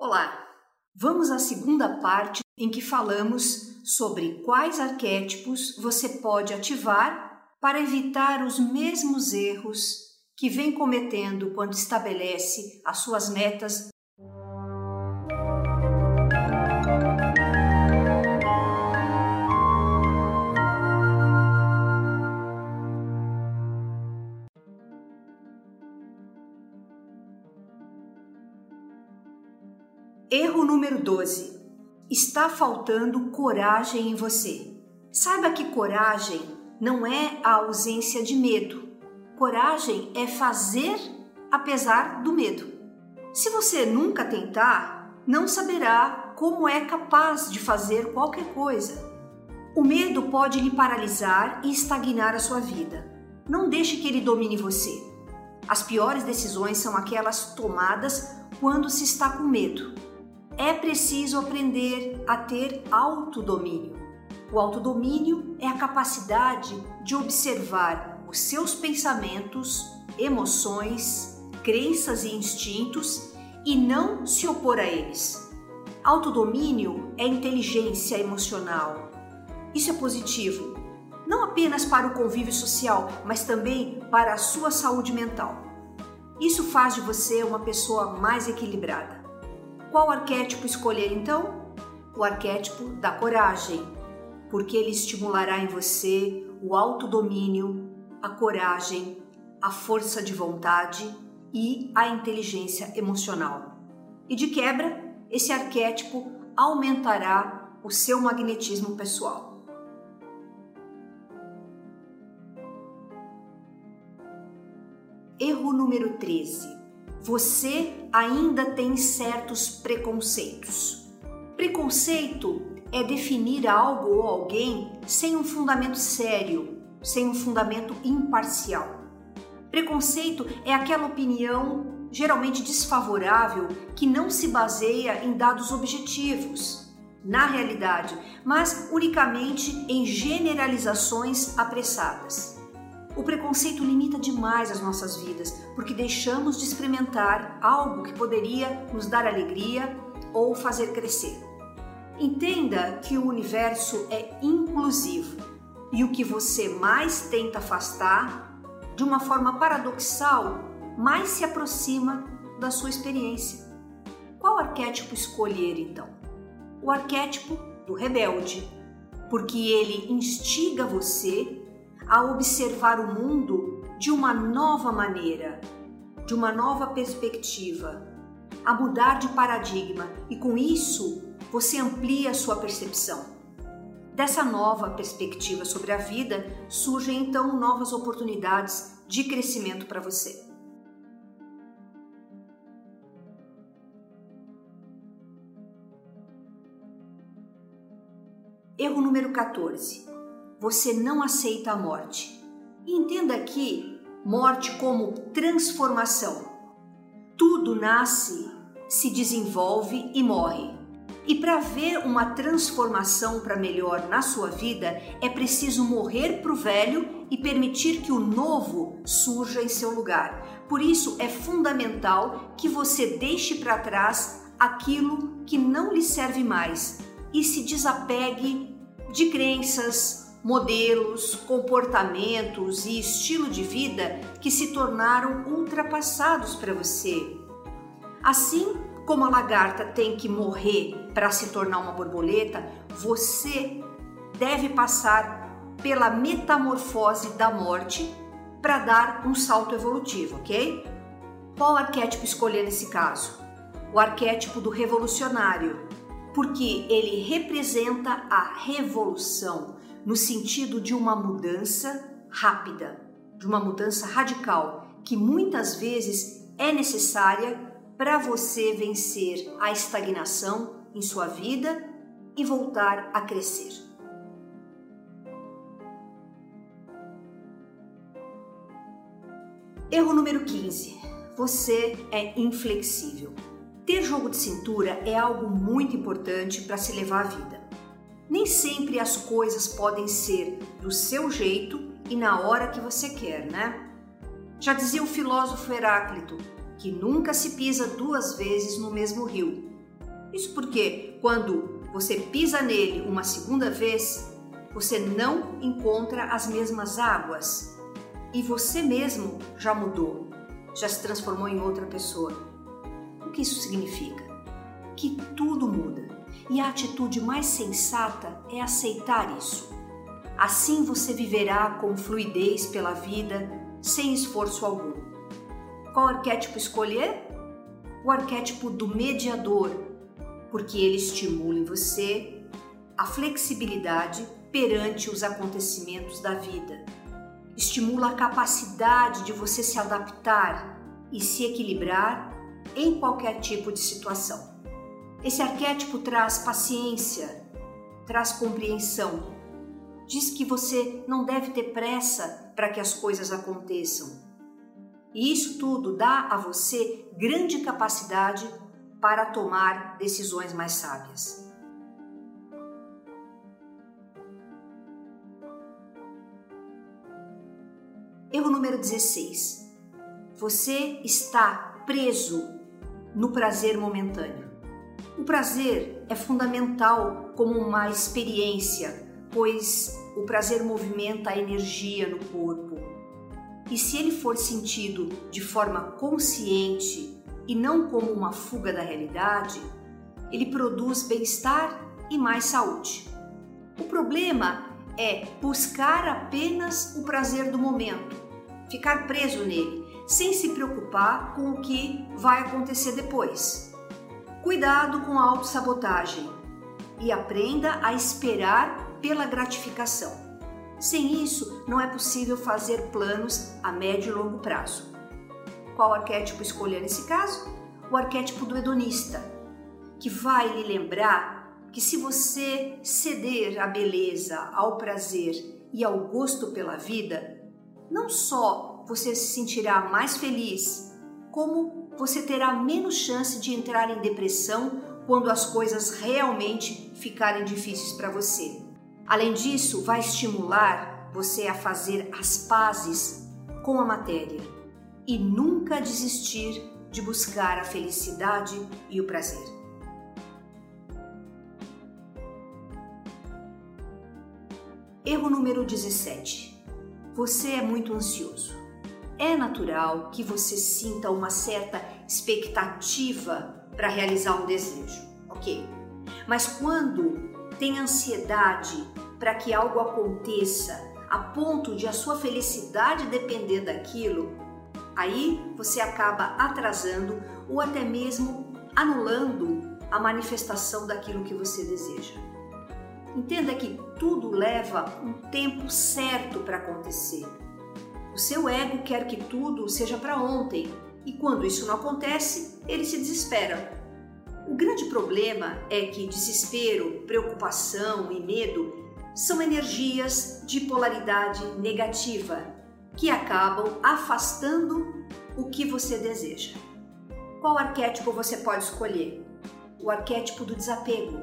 Olá! Vamos à segunda parte em que falamos sobre quais arquétipos você pode ativar para evitar os mesmos erros que vem cometendo quando estabelece as suas metas número 12. Está faltando coragem em você. Saiba que coragem não é a ausência de medo. Coragem é fazer apesar do medo. Se você nunca tentar, não saberá como é capaz de fazer qualquer coisa. O medo pode lhe paralisar e estagnar a sua vida. Não deixe que ele domine você. As piores decisões são aquelas tomadas quando se está com medo é preciso aprender a ter autodomínio. O autodomínio é a capacidade de observar os seus pensamentos, emoções, crenças e instintos e não se opor a eles. Autodomínio é inteligência emocional. Isso é positivo, não apenas para o convívio social, mas também para a sua saúde mental. Isso faz de você uma pessoa mais equilibrada. Qual arquétipo escolher então? O arquétipo da coragem, porque ele estimulará em você o autodomínio, a coragem, a força de vontade e a inteligência emocional. E de quebra, esse arquétipo aumentará o seu magnetismo pessoal. Erro número 13 você ainda tem certos preconceitos. Preconceito é definir algo ou alguém sem um fundamento sério, sem um fundamento imparcial. Preconceito é aquela opinião geralmente desfavorável que não se baseia em dados objetivos, na realidade, mas unicamente em generalizações apressadas. O preconceito limita demais as nossas vidas, porque deixamos de experimentar algo que poderia nos dar alegria ou fazer crescer. Entenda que o universo é inclusivo e o que você mais tenta afastar, de uma forma paradoxal, mais se aproxima da sua experiência. Qual arquétipo escolher então? O arquétipo do rebelde, porque ele instiga você a observar o mundo de uma nova maneira, de uma nova perspectiva, a mudar de paradigma e com isso você amplia a sua percepção. Dessa nova perspectiva sobre a vida surgem então novas oportunidades de crescimento para você. Erro número 14 você não aceita a morte. Entenda aqui morte como transformação. Tudo nasce, se desenvolve e morre. E para ver uma transformação para melhor na sua vida, é preciso morrer para o velho e permitir que o novo surja em seu lugar. Por isso é fundamental que você deixe para trás aquilo que não lhe serve mais e se desapegue de crenças, modelos, comportamentos e estilo de vida que se tornaram ultrapassados para você. Assim como a lagarta tem que morrer para se tornar uma borboleta, você deve passar pela metamorfose da morte para dar um salto evolutivo, ok? Qual arquétipo escolher nesse caso? O arquétipo do revolucionário, porque ele representa a revolução, no sentido de uma mudança rápida, de uma mudança radical, que muitas vezes é necessária para você vencer a estagnação em sua vida e voltar a crescer. Erro número 15. Você é inflexível. Ter jogo de cintura é algo muito importante para se levar a vida. Nem sempre as coisas podem ser do seu jeito e na hora que você quer, né? Já dizia o filósofo Heráclito que nunca se pisa duas vezes no mesmo rio. Isso porque quando você pisa nele uma segunda vez, você não encontra as mesmas águas e você mesmo já mudou, já se transformou em outra pessoa. O que isso significa? Que tudo muda e a atitude mais sensata é aceitar isso. Assim você viverá com fluidez pela vida, sem esforço algum. Qual arquétipo escolher? O arquétipo do mediador, porque ele estimula em você a flexibilidade perante os acontecimentos da vida. Estimula a capacidade de você se adaptar e se equilibrar em qualquer tipo de situação. Esse arquétipo traz paciência, traz compreensão. Diz que você não deve ter pressa para que as coisas aconteçam. E isso tudo dá a você grande capacidade para tomar decisões mais sábias. Erro número 16. Você está preso no prazer momentâneo. O prazer é fundamental como uma experiência, pois o prazer movimenta a energia no corpo. E se ele for sentido de forma consciente e não como uma fuga da realidade, ele produz bem-estar e mais saúde. O problema é buscar apenas o prazer do momento, ficar preso nele, sem se preocupar com o que vai acontecer depois. Cuidado com a autossabotagem e aprenda a esperar pela gratificação. Sem isso, não é possível fazer planos a médio e longo prazo. Qual arquétipo escolher nesse caso? O arquétipo do hedonista, que vai lhe lembrar que se você ceder à beleza, ao prazer e ao gosto pela vida, não só você se sentirá mais feliz, como você terá menos chance de entrar em depressão quando as coisas realmente ficarem difíceis para você. Além disso, vai estimular você a fazer as pazes com a matéria e nunca desistir de buscar a felicidade e o prazer. Erro número 17. Você é muito ansioso. É natural que você sinta uma certa expectativa para realizar um desejo, ok? Mas quando tem ansiedade para que algo aconteça a ponto de a sua felicidade depender daquilo, aí você acaba atrasando ou até mesmo anulando a manifestação daquilo que você deseja. Entenda que tudo leva um tempo certo para acontecer. Seu ego quer que tudo seja para ontem e quando isso não acontece, ele se desespera. O grande problema é que desespero, preocupação e medo são energias de polaridade negativa que acabam afastando o que você deseja. Qual arquétipo você pode escolher? O arquétipo do desapego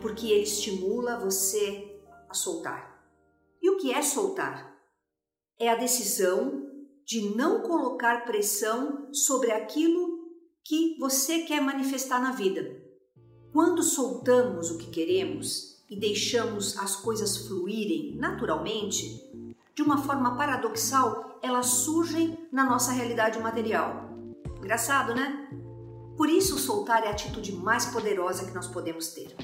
porque ele estimula você a soltar. E o que é soltar? É a decisão de não colocar pressão sobre aquilo que você quer manifestar na vida. Quando soltamos o que queremos e deixamos as coisas fluírem naturalmente, de uma forma paradoxal, elas surgem na nossa realidade material. Engraçado, né? Por isso, soltar é a atitude mais poderosa que nós podemos ter.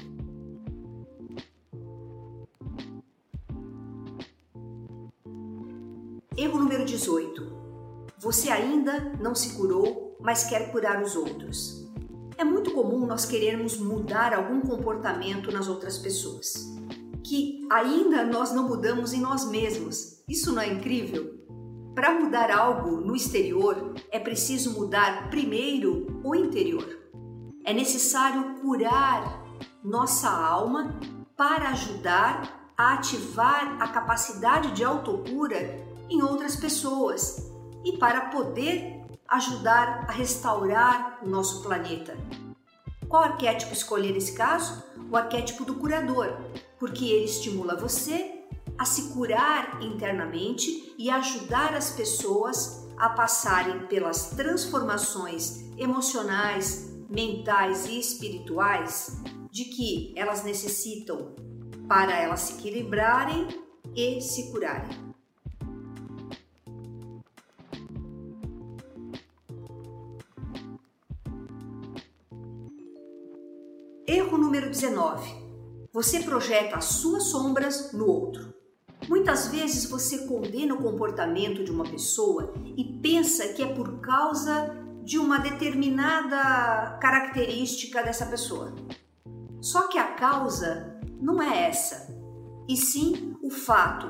Erro número 18. Você ainda não se curou, mas quer curar os outros. É muito comum nós querermos mudar algum comportamento nas outras pessoas, que ainda nós não mudamos em nós mesmos. Isso não é incrível? Para mudar algo no exterior, é preciso mudar primeiro o interior. É necessário curar nossa alma para ajudar a ativar a capacidade de autocura em outras pessoas e para poder ajudar a restaurar o nosso planeta. Qual arquétipo escolher nesse caso? O arquétipo do curador, porque ele estimula você a se curar internamente e ajudar as pessoas a passarem pelas transformações emocionais, mentais e espirituais de que elas necessitam para elas se equilibrarem e se curarem. 19. Você projeta as suas sombras no outro. Muitas vezes você condena o comportamento de uma pessoa e pensa que é por causa de uma determinada característica dessa pessoa. Só que a causa não é essa, e sim o fato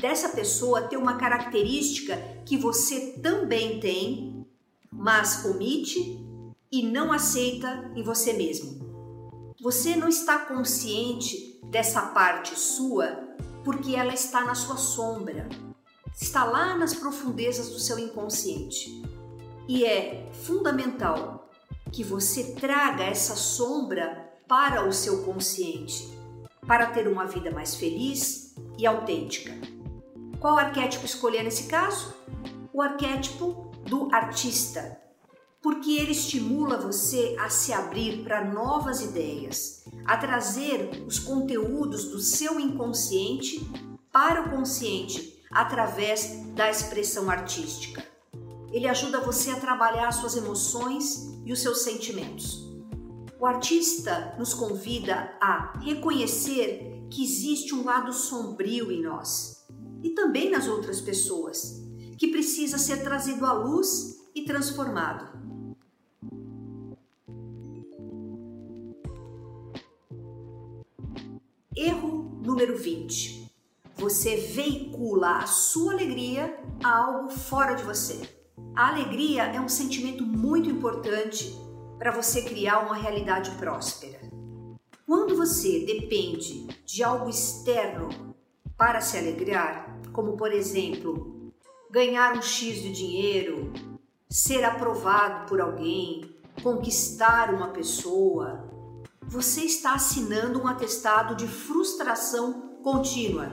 dessa pessoa ter uma característica que você também tem, mas omite e não aceita em você mesmo. Você não está consciente dessa parte sua porque ela está na sua sombra, está lá nas profundezas do seu inconsciente. E é fundamental que você traga essa sombra para o seu consciente, para ter uma vida mais feliz e autêntica. Qual arquétipo escolher nesse caso? O arquétipo do artista, porque ele estimula você a se abrir para novas ideias, a trazer os conteúdos do seu inconsciente para o consciente através da expressão artística. Ele ajuda você a trabalhar suas emoções e os seus sentimentos. O artista nos convida a reconhecer que existe um lado sombrio em nós e também nas outras pessoas, que precisa ser trazido à luz e transformado. Erro número 20. Você veicula a sua alegria a algo fora de você. A alegria é um sentimento muito importante para você criar uma realidade próspera. Quando você depende de algo externo para se alegrar, como por exemplo, ganhar um X de dinheiro, ser aprovado por alguém, conquistar uma pessoa, você está assinando um atestado de frustração contínua.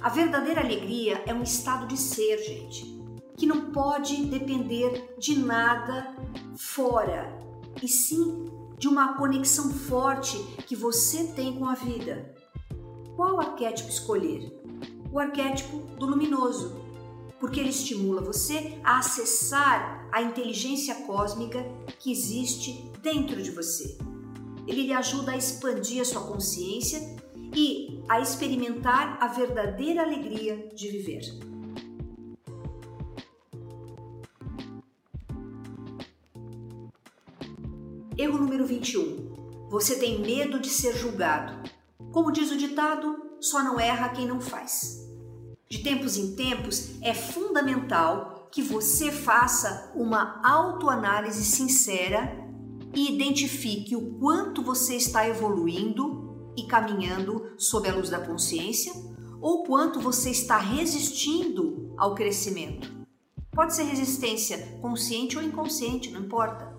A verdadeira alegria é um estado de ser, gente, que não pode depender de nada fora, e sim de uma conexão forte que você tem com a vida. Qual arquétipo escolher? O arquétipo do luminoso, porque ele estimula você a acessar a inteligência cósmica que existe dentro de você ele lhe ajuda a expandir a sua consciência e a experimentar a verdadeira alegria de viver. Erro número 21. Você tem medo de ser julgado. Como diz o ditado, só não erra quem não faz. De tempos em tempos, é fundamental que você faça uma autoanálise sincera e identifique o quanto você está evoluindo e caminhando sob a luz da consciência ou quanto você está resistindo ao crescimento. Pode ser resistência consciente ou inconsciente, não importa.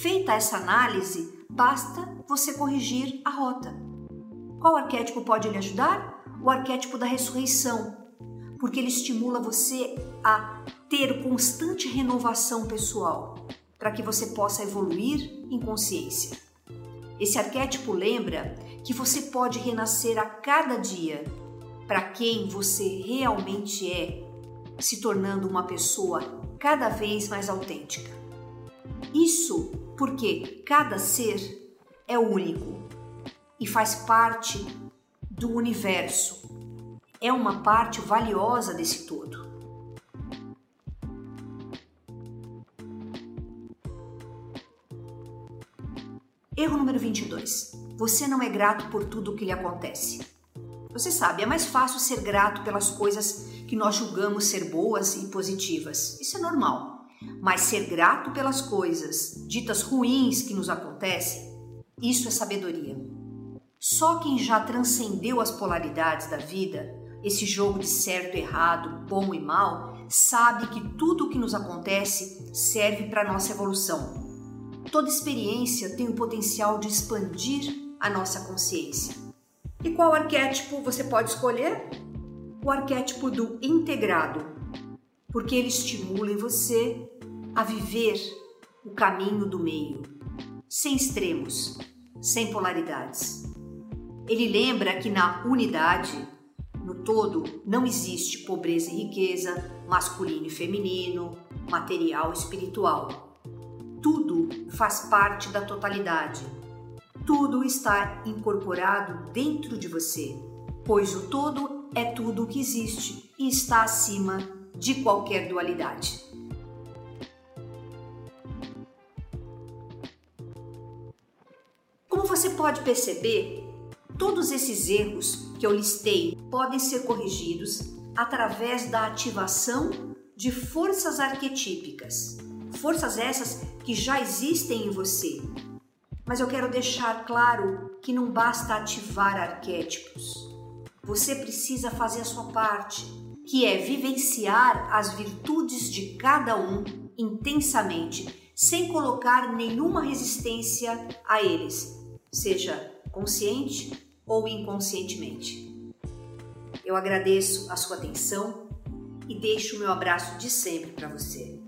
Feita essa análise, basta você corrigir a rota. Qual arquétipo pode lhe ajudar? O arquétipo da ressurreição, porque ele estimula você a ter constante renovação pessoal para que você possa evoluir em consciência. Esse arquétipo lembra que você pode renascer a cada dia para quem você realmente é, se tornando uma pessoa cada vez mais autêntica. Isso porque cada ser é único e faz parte do universo. É uma parte valiosa desse todo. Erro número 22. Você não é grato por tudo o que lhe acontece. Você sabe, é mais fácil ser grato pelas coisas que nós julgamos ser boas e positivas. Isso é normal. Mas ser grato pelas coisas ditas ruins que nos acontecem, isso é sabedoria. Só quem já transcendeu as polaridades da vida, esse jogo de certo e errado, bom e mal, sabe que tudo o que nos acontece serve para nossa evolução Toda experiência tem o potencial de expandir a nossa consciência. E qual arquétipo você pode escolher? O arquétipo do integrado, porque ele estimula em você a viver o caminho do meio, sem extremos, sem polaridades. Ele lembra que na unidade, no todo, não existe pobreza e riqueza, masculino e feminino, material e espiritual. Tudo faz parte da totalidade. Tudo está incorporado dentro de você, pois o todo é tudo o que existe e está acima de qualquer dualidade. Como você pode perceber, Todos esses erros que eu listei podem ser corrigidos através da ativação de forças arquetípicas. Forças essas que já existem em você. Mas eu quero deixar claro que não basta ativar arquétipos. Você precisa fazer a sua parte, que é vivenciar as virtudes de cada um intensamente, sem colocar nenhuma resistência a eles, seja consciente ou inconscientemente. Eu agradeço a sua atenção e deixo o meu abraço de sempre para você.